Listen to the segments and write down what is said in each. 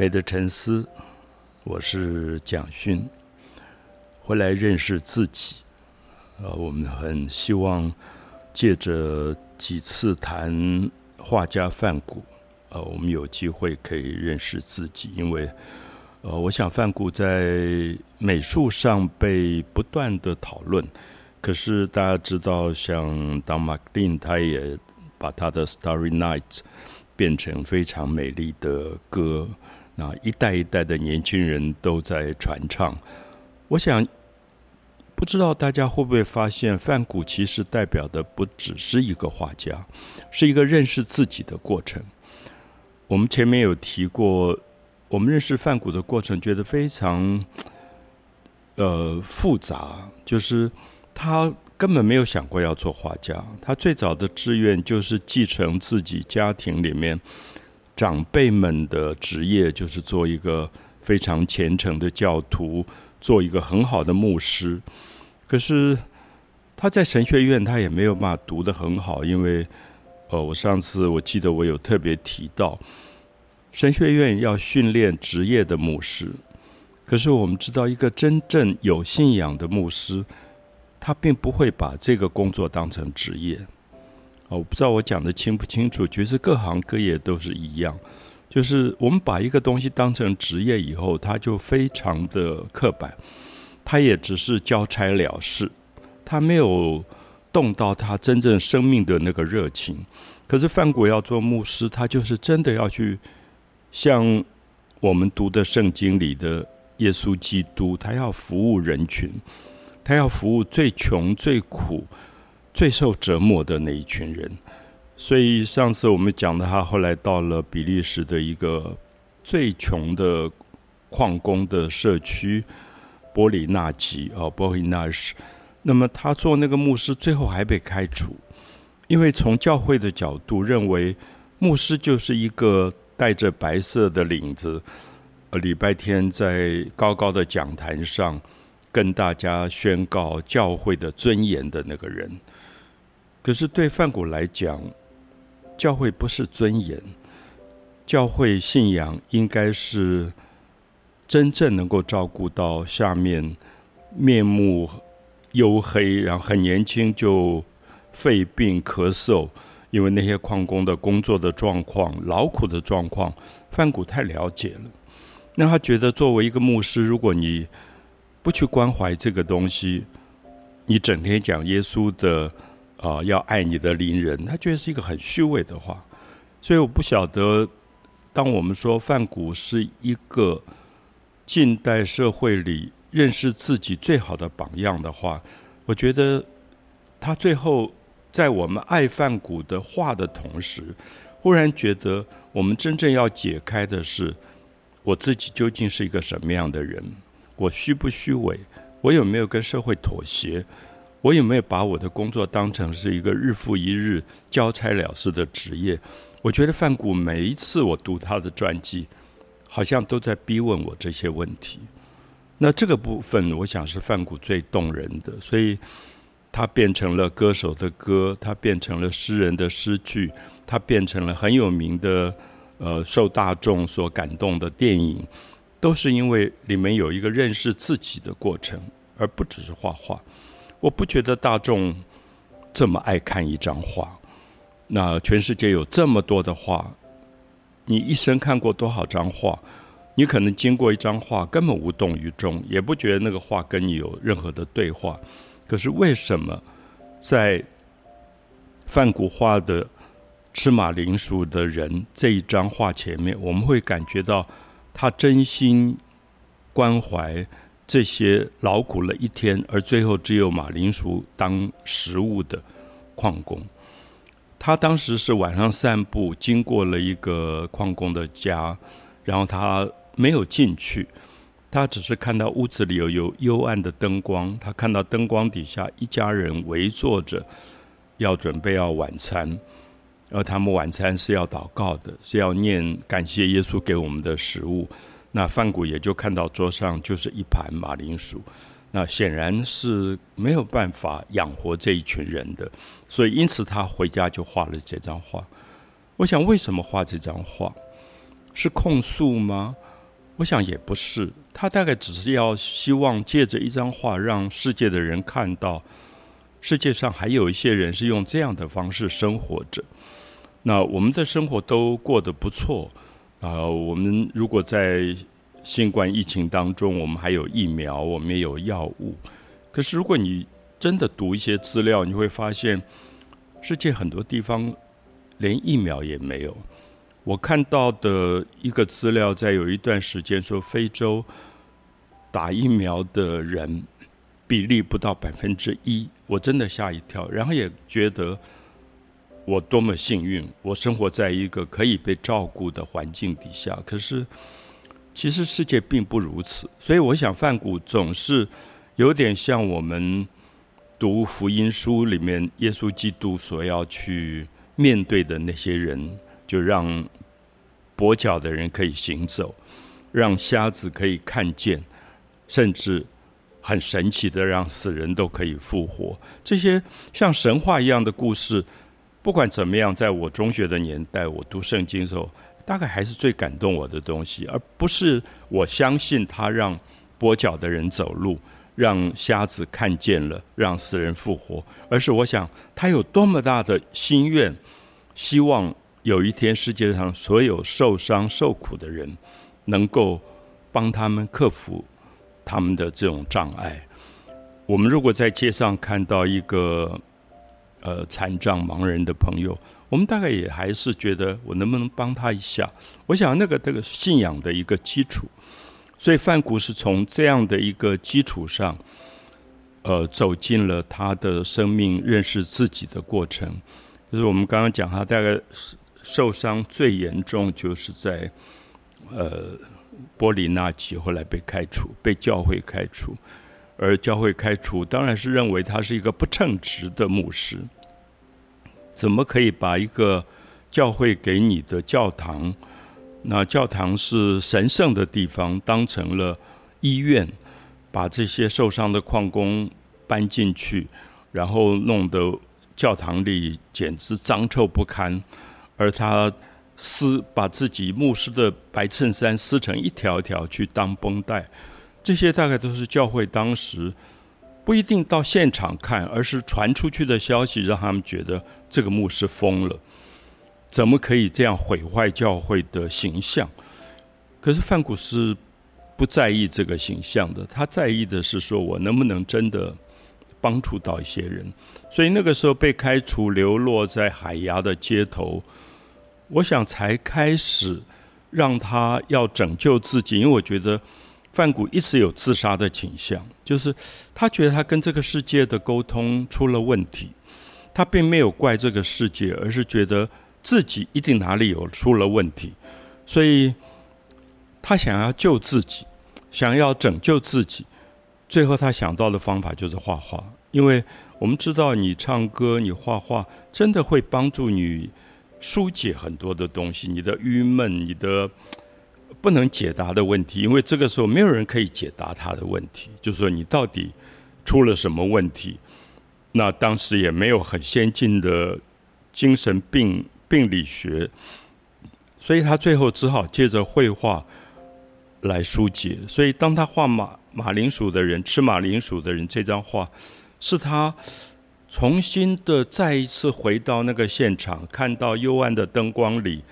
美的沉思，我是蒋勋，回来认识自己。呃，我们很希望借着几次谈画家范谷，呃，我们有机会可以认识自己。因为，呃，我想范谷在美术上被不断的讨论，可是大家知道，像当马克林，他也把他的《Starry Night》变成非常美丽的歌。那一代一代的年轻人都在传唱。我想，不知道大家会不会发现，范谷其实代表的不只是一个画家，是一个认识自己的过程。我们前面有提过，我们认识范谷的过程，觉得非常呃复杂，就是他根本没有想过要做画家，他最早的志愿就是继承自己家庭里面。长辈们的职业就是做一个非常虔诚的教徒，做一个很好的牧师。可是他在神学院，他也没有办法读得很好，因为，呃，我上次我记得我有特别提到，神学院要训练职业的牧师。可是我们知道，一个真正有信仰的牧师，他并不会把这个工作当成职业。哦，我不知道我讲的清不清楚。其实各行各业都是一样，就是我们把一个东西当成职业以后，它就非常的刻板，它也只是交差了事，它没有动到他真正生命的那个热情。可是范谷要做牧师，他就是真的要去像我们读的圣经里的耶稣基督，他要服务人群，他要服务最穷最苦。最受折磨的那一群人，所以上次我们讲的，他后来到了比利时的一个最穷的矿工的社区波里纳吉啊，波里纳什。那么他做那个牧师，最后还被开除，因为从教会的角度认为，牧师就是一个带着白色的领子，呃，礼拜天在高高的讲坛上跟大家宣告教会的尊严的那个人。可是对范谷来讲，教会不是尊严，教会信仰应该是真正能够照顾到下面面目黝黑，然后很年轻就肺病咳嗽，因为那些矿工的工作的状况、劳苦的状况，范谷太了解了。那他觉得，作为一个牧师，如果你不去关怀这个东西，你整天讲耶稣的。啊，要爱你的邻人，他觉得是一个很虚伪的话，所以我不晓得，当我们说范谷是一个近代社会里认识自己最好的榜样的话，我觉得他最后在我们爱范谷的话的同时，忽然觉得我们真正要解开的是，我自己究竟是一个什么样的人？我虚不虚伪？我有没有跟社会妥协？我有没有把我的工作当成是一个日复一日交差了事的职业？我觉得范谷每一次我读他的传记，好像都在逼问我这些问题。那这个部分，我想是范谷最动人的，所以他变成了歌手的歌，他变成了诗人的诗句，他变成了很有名的呃受大众所感动的电影，都是因为里面有一个认识自己的过程，而不只是画画。我不觉得大众这么爱看一张画。那全世界有这么多的画，你一生看过多少张画？你可能经过一张画根本无动于衷，也不觉得那个画跟你有任何的对话。可是为什么在梵谷画的吃马铃薯的人这一张画前面，我们会感觉到他真心关怀？这些劳苦了一天，而最后只有马铃薯当食物的矿工，他当时是晚上散步，经过了一个矿工的家，然后他没有进去，他只是看到屋子里有有幽暗的灯光，他看到灯光底下一家人围坐着，要准备要晚餐，而他们晚餐是要祷告的，是要念感谢耶稣给我们的食物。那范谷也就看到桌上就是一盘马铃薯，那显然是没有办法养活这一群人的，所以因此他回家就画了这张画。我想，为什么画这张画？是控诉吗？我想也不是，他大概只是要希望借着一张画，让世界的人看到，世界上还有一些人是用这样的方式生活着。那我们的生活都过得不错啊。我们如果在新冠疫情当中，我们还有疫苗，我们也有药物。可是如果你真的读一些资料，你会发现，世界很多地方连疫苗也没有。我看到的一个资料，在有一段时间说，非洲打疫苗的人比例不到百分之一，我真的吓一跳。然后也觉得我多么幸运，我生活在一个可以被照顾的环境底下。可是，其实世界并不如此。所以，我想范谷总是有点像我们读福音书里面耶稣基督所要去面对的那些人。就让跛脚的人可以行走，让瞎子可以看见，甚至很神奇的让死人都可以复活。这些像神话一样的故事，不管怎么样，在我中学的年代，我读圣经的时候，大概还是最感动我的东西，而不是我相信他让跛脚的人走路，让瞎子看见了，让死人复活，而是我想他有多么大的心愿，希望。有一天，世界上所有受伤受苦的人，能够帮他们克服他们的这种障碍。我们如果在街上看到一个呃残障盲人的朋友，我们大概也还是觉得我能不能帮他一下？我想那个这个信仰的一个基础，所以范谷是从这样的一个基础上，呃，走进了他的生命认识自己的过程。就是我们刚刚讲，他大概。受伤最严重就是在呃波里纳奇，后来被开除，被教会开除，而教会开除当然是认为他是一个不称职的牧师，怎么可以把一个教会给你的教堂，那教堂是神圣的地方，当成了医院，把这些受伤的矿工搬进去，然后弄得教堂里简直脏臭不堪。而他撕把自己牧师的白衬衫撕成一条条去当绷带，这些大概都是教会当时不一定到现场看，而是传出去的消息让他们觉得这个牧师疯了，怎么可以这样毁坏教会的形象？可是范古是不在意这个形象的，他在意的是说我能不能真的帮助到一些人。所以那个时候被开除，流落在海牙的街头。我想才开始让他要拯救自己，因为我觉得范谷一直有自杀的倾向，就是他觉得他跟这个世界的沟通出了问题，他并没有怪这个世界，而是觉得自己一定哪里有出了问题，所以他想要救自己，想要拯救自己，最后他想到的方法就是画画，因为我们知道你唱歌、你画画，真的会帮助你。疏解很多的东西，你的郁闷，你的不能解答的问题，因为这个时候没有人可以解答他的问题，就说你到底出了什么问题？那当时也没有很先进的精神病病理学，所以他最后只好借着绘画来疏解。所以当他画马马铃薯的人吃马铃薯的人这张画，是他。重新的再一次回到那个现场，看到幽暗的灯光里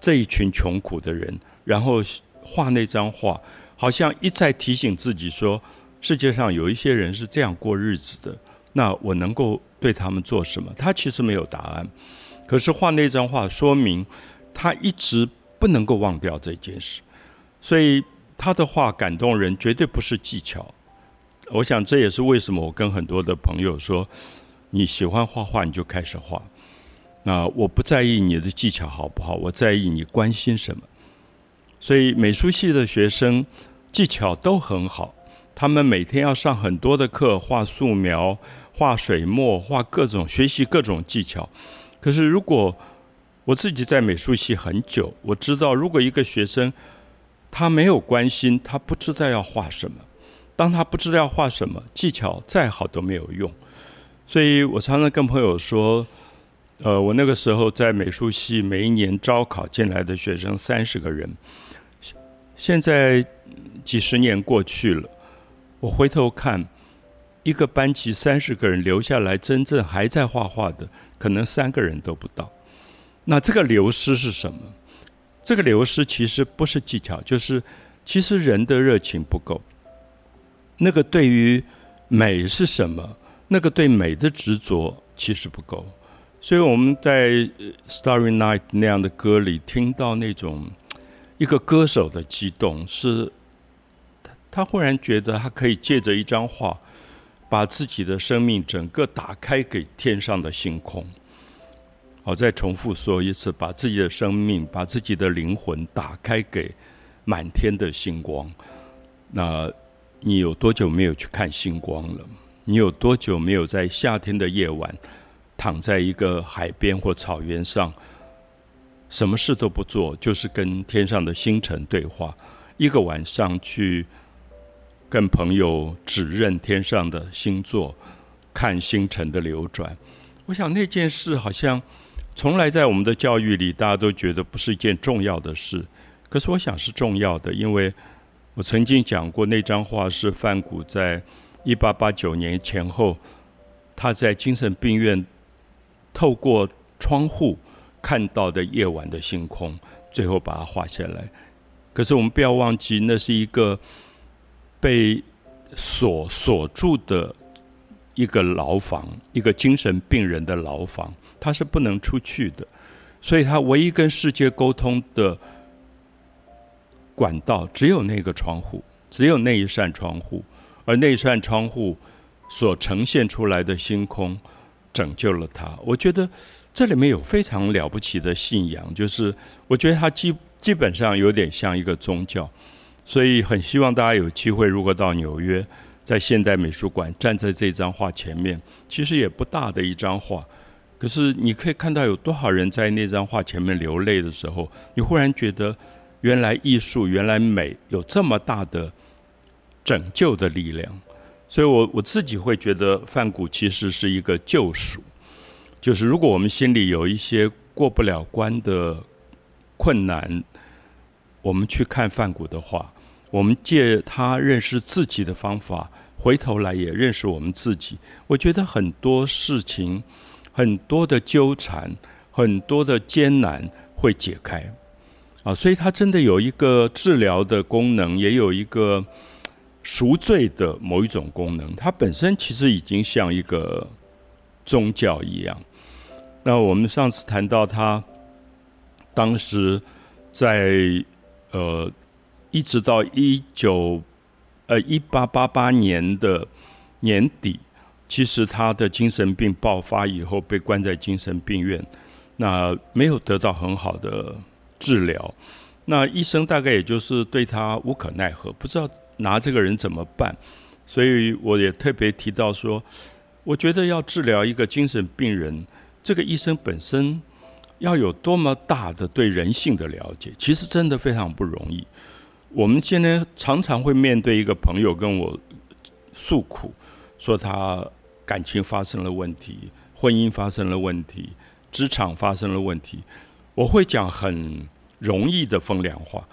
这一群穷苦的人，然后画那张画，好像一再提醒自己说：世界上有一些人是这样过日子的，那我能够对他们做什么？他其实没有答案，可是画那张画，说明他一直不能够忘掉这件事。所以他的画感动人，绝对不是技巧。我想这也是为什么我跟很多的朋友说。你喜欢画画，你就开始画。那我不在意你的技巧好不好，我在意你关心什么。所以美术系的学生技巧都很好，他们每天要上很多的课，画素描、画水墨、画各种学习各种技巧。可是如果我自己在美术系很久，我知道如果一个学生他没有关心，他不知道要画什么。当他不知道要画什么，技巧再好都没有用。所以我常常跟朋友说，呃，我那个时候在美术系，每一年招考进来的学生三十个人，现在几十年过去了，我回头看，一个班级三十个人留下来，真正还在画画的，可能三个人都不到。那这个流失是什么？这个流失其实不是技巧，就是其实人的热情不够。那个对于美是什么？那个对美的执着其实不够。所以我们在《Starry Night》那样的歌里听到那种一个歌手的激动，是他他忽然觉得他可以借着一张画，把自己的生命整个打开给天上的星空。好，再重复说一次，把自己的生命、把自己的灵魂打开给满天的星光。那你有多久没有去看星光了？你有多久没有在夏天的夜晚？躺在一个海边或草原上，什么事都不做，就是跟天上的星辰对话。一个晚上去跟朋友指认天上的星座，看星辰的流转。我想那件事好像从来在我们的教育里，大家都觉得不是一件重要的事。可是我想是重要的，因为我曾经讲过，那张画是范谷在一八八九年前后，他在精神病院。透过窗户看到的夜晚的星空，最后把它画下来。可是我们不要忘记，那是一个被锁锁住的一个牢房，一个精神病人的牢房，他是不能出去的。所以他唯一跟世界沟通的管道，只有那个窗户，只有那一扇窗户，而那扇窗户所呈现出来的星空。拯救了他，我觉得这里面有非常了不起的信仰，就是我觉得它基基本上有点像一个宗教，所以很希望大家有机会，如果到纽约，在现代美术馆站在这张画前面，其实也不大的一张画，可是你可以看到有多少人在那张画前面流泪的时候，你忽然觉得原来艺术、原来美有这么大的拯救的力量。所以，我我自己会觉得梵谷其实是一个救赎，就是如果我们心里有一些过不了关的困难，我们去看梵谷的话，我们借他认识自己的方法，回头来也认识我们自己。我觉得很多事情、很多的纠缠、很多的艰难会解开啊！所以，他真的有一个治疗的功能，也有一个。赎罪的某一种功能，它本身其实已经像一个宗教一样。那我们上次谈到他当时在呃，一直到一九呃一八八八年的年底，其实他的精神病爆发以后被关在精神病院，那没有得到很好的治疗，那医生大概也就是对他无可奈何，不知道。拿这个人怎么办？所以我也特别提到说，我觉得要治疗一个精神病人，这个医生本身要有多么大的对人性的了解，其实真的非常不容易。我们现在常常会面对一个朋友跟我诉苦，说他感情发生了问题，婚姻发生了问题，职场发生了问题，我会讲很容易的风凉话。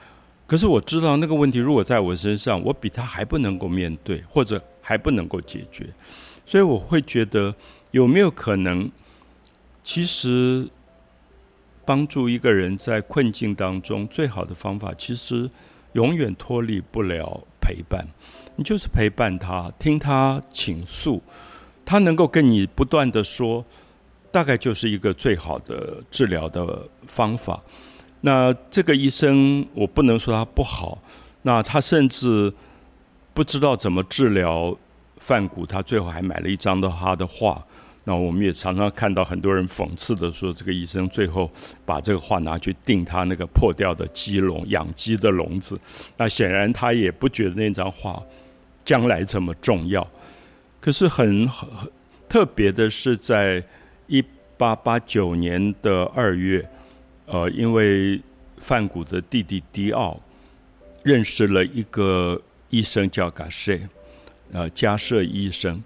可是我知道那个问题如果在我身上，我比他还不能够面对，或者还不能够解决，所以我会觉得有没有可能，其实帮助一个人在困境当中最好的方法，其实永远脱离不了陪伴。你就是陪伴他，听他倾诉，他能够跟你不断的说，大概就是一个最好的治疗的方法。那这个医生，我不能说他不好。那他甚至不知道怎么治疗范谷，他最后还买了一张的他的画。那我们也常常看到很多人讽刺的说，这个医生最后把这个画拿去钉他那个破掉的鸡笼、养鸡的笼子。那显然他也不觉得那张画将来这么重要。可是很很特别的是，在一八八九年的二月。呃，因为范谷的弟弟迪奥认识了一个医生叫嘎舍，呃，加舍医生，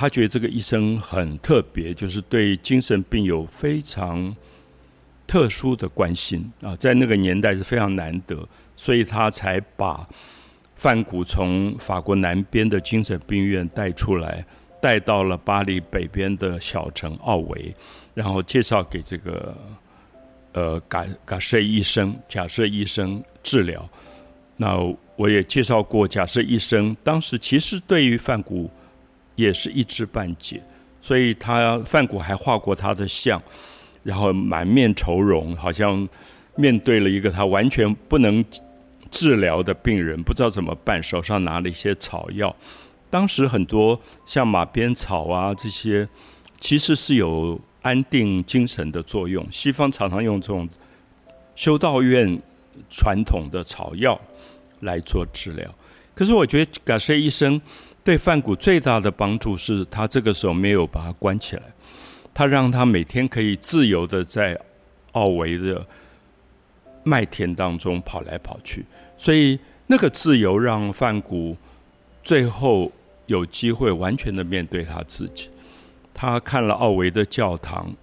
他觉得这个医生很特别，就是对精神病有非常特殊的关心啊，在那个年代是非常难得，所以他才把范谷从法国南边的精神病院带出来，带到了巴黎北边的小城奥维，然后介绍给这个呃嘎嘎设医生、假设医生治疗。那我也介绍过，假设医生当时其实对于范谷也是一知半解，所以他范谷还画过他的像，然后满面愁容，好像面对了一个他完全不能治疗的病人，不知道怎么办，手上拿了一些草药。当时很多像马鞭草啊这些，其实是有安定精神的作用。西方常常用这种修道院传统的草药。来做治疗，可是我觉得嘎塞医生对范谷最大的帮助是他这个时候没有把他关起来，他让他每天可以自由的在奥维的麦田当中跑来跑去，所以那个自由让范谷最后有机会完全的面对他自己。他看了奥维的教堂，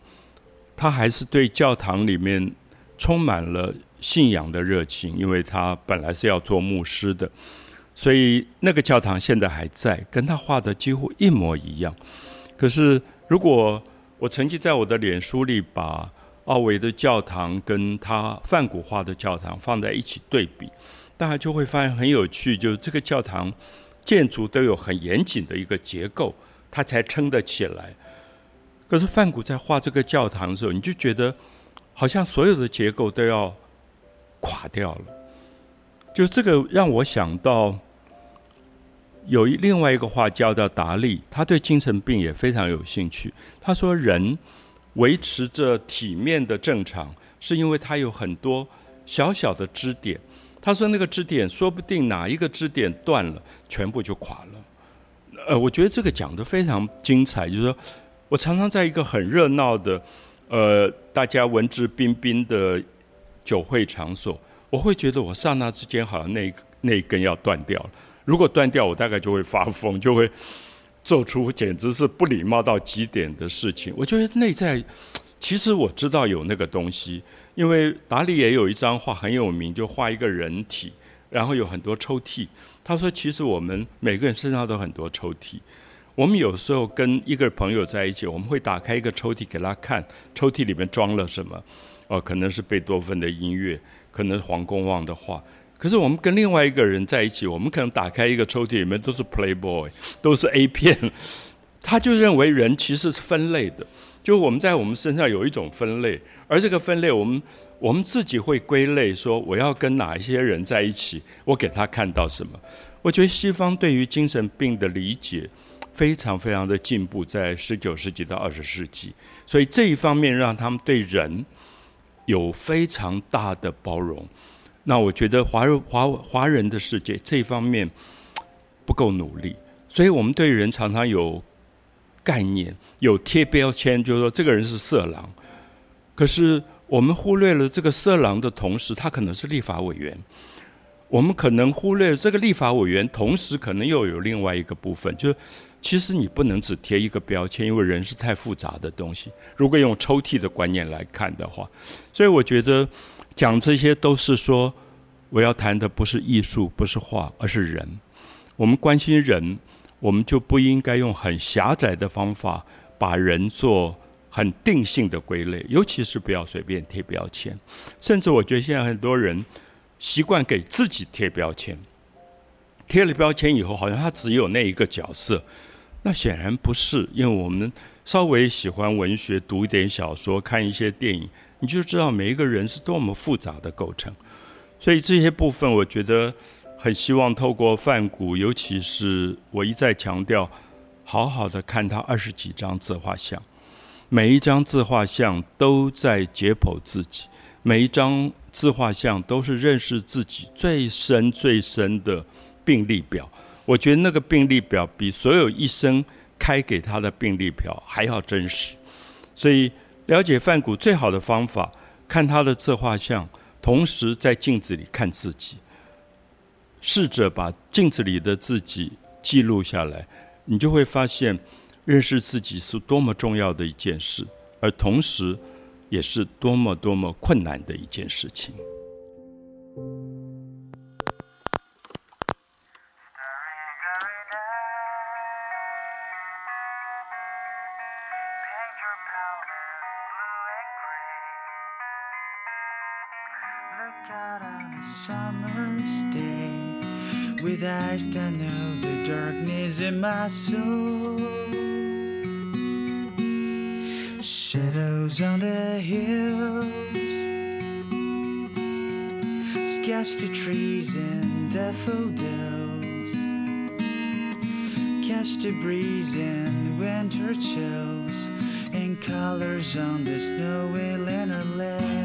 他还是对教堂里面充满了。信仰的热情，因为他本来是要做牧师的，所以那个教堂现在还在，跟他画的几乎一模一样。可是，如果我曾经在我的脸书里把奥维的教堂跟他梵谷画的教堂放在一起对比，大家就会发现很有趣，就是这个教堂建筑都有很严谨的一个结构，它才撑得起来。可是梵谷在画这个教堂的时候，你就觉得好像所有的结构都要。垮掉了，就这个让我想到，有一另外一个画家叫达利，他对精神病也非常有兴趣。他说，人维持着体面的正常，是因为他有很多小小的支点。他说，那个支点说不定哪一个支点断了，全部就垮了。呃，我觉得这个讲的非常精彩。就是说我常常在一个很热闹的，呃，大家文质彬彬的。酒会场所，我会觉得我刹那之间好像那那一根要断掉了。如果断掉，我大概就会发疯，就会做出简直是不礼貌到极点的事情。我觉得内在，其实我知道有那个东西，因为达利也有一张画很有名，就画一个人体，然后有很多抽屉。他说，其实我们每个人身上都很多抽屉。我们有时候跟一个朋友在一起，我们会打开一个抽屉给他看，抽屉里面装了什么。哦，可能是贝多芬的音乐，可能是黄公望的画。可是我们跟另外一个人在一起，我们可能打开一个抽屉，里面都是 Playboy，都是 A 片。他就认为人其实是分类的，就我们在我们身上有一种分类，而这个分类，我们我们自己会归类，说我要跟哪一些人在一起，我给他看到什么。我觉得西方对于精神病的理解非常非常的进步，在十九世纪到二十世纪，所以这一方面让他们对人。有非常大的包容，那我觉得华人华华人的世界这一方面不够努力，所以我们对人常常有概念，有贴标签，就是说这个人是色狼。可是我们忽略了这个色狼的同时，他可能是立法委员。我们可能忽略这个立法委员，同时可能又有另外一个部分，就是。其实你不能只贴一个标签，因为人是太复杂的东西。如果用抽屉的观念来看的话，所以我觉得讲这些都是说，我要谈的不是艺术，不是画，而是人。我们关心人，我们就不应该用很狭窄的方法把人做很定性的归类，尤其是不要随便贴标签。甚至我觉得现在很多人习惯给自己贴标签，贴了标签以后，好像他只有那一个角色。那显然不是，因为我们稍微喜欢文学，读一点小说，看一些电影，你就知道每一个人是多么复杂的构成。所以这些部分，我觉得很希望透过梵谷，尤其是我一再强调，好好的看他二十几张自画像，每一张自画像都在解剖自己，每一张自画像都是认识自己最深最深的病历表。我觉得那个病历表比所有医生开给他的病历表还要真实，所以了解范谷最好的方法，看他的自画像，同时在镜子里看自己，试着把镜子里的自己记录下来，你就会发现，认识自己是多么重要的一件事，而同时也是多么多么困难的一件事情。Look out on a summer's day with eyes that know the darkness in my soul. Shadows on the hills, sketch the trees and daffodils, catch the breeze and winter chills, and colors on the snowy lantern.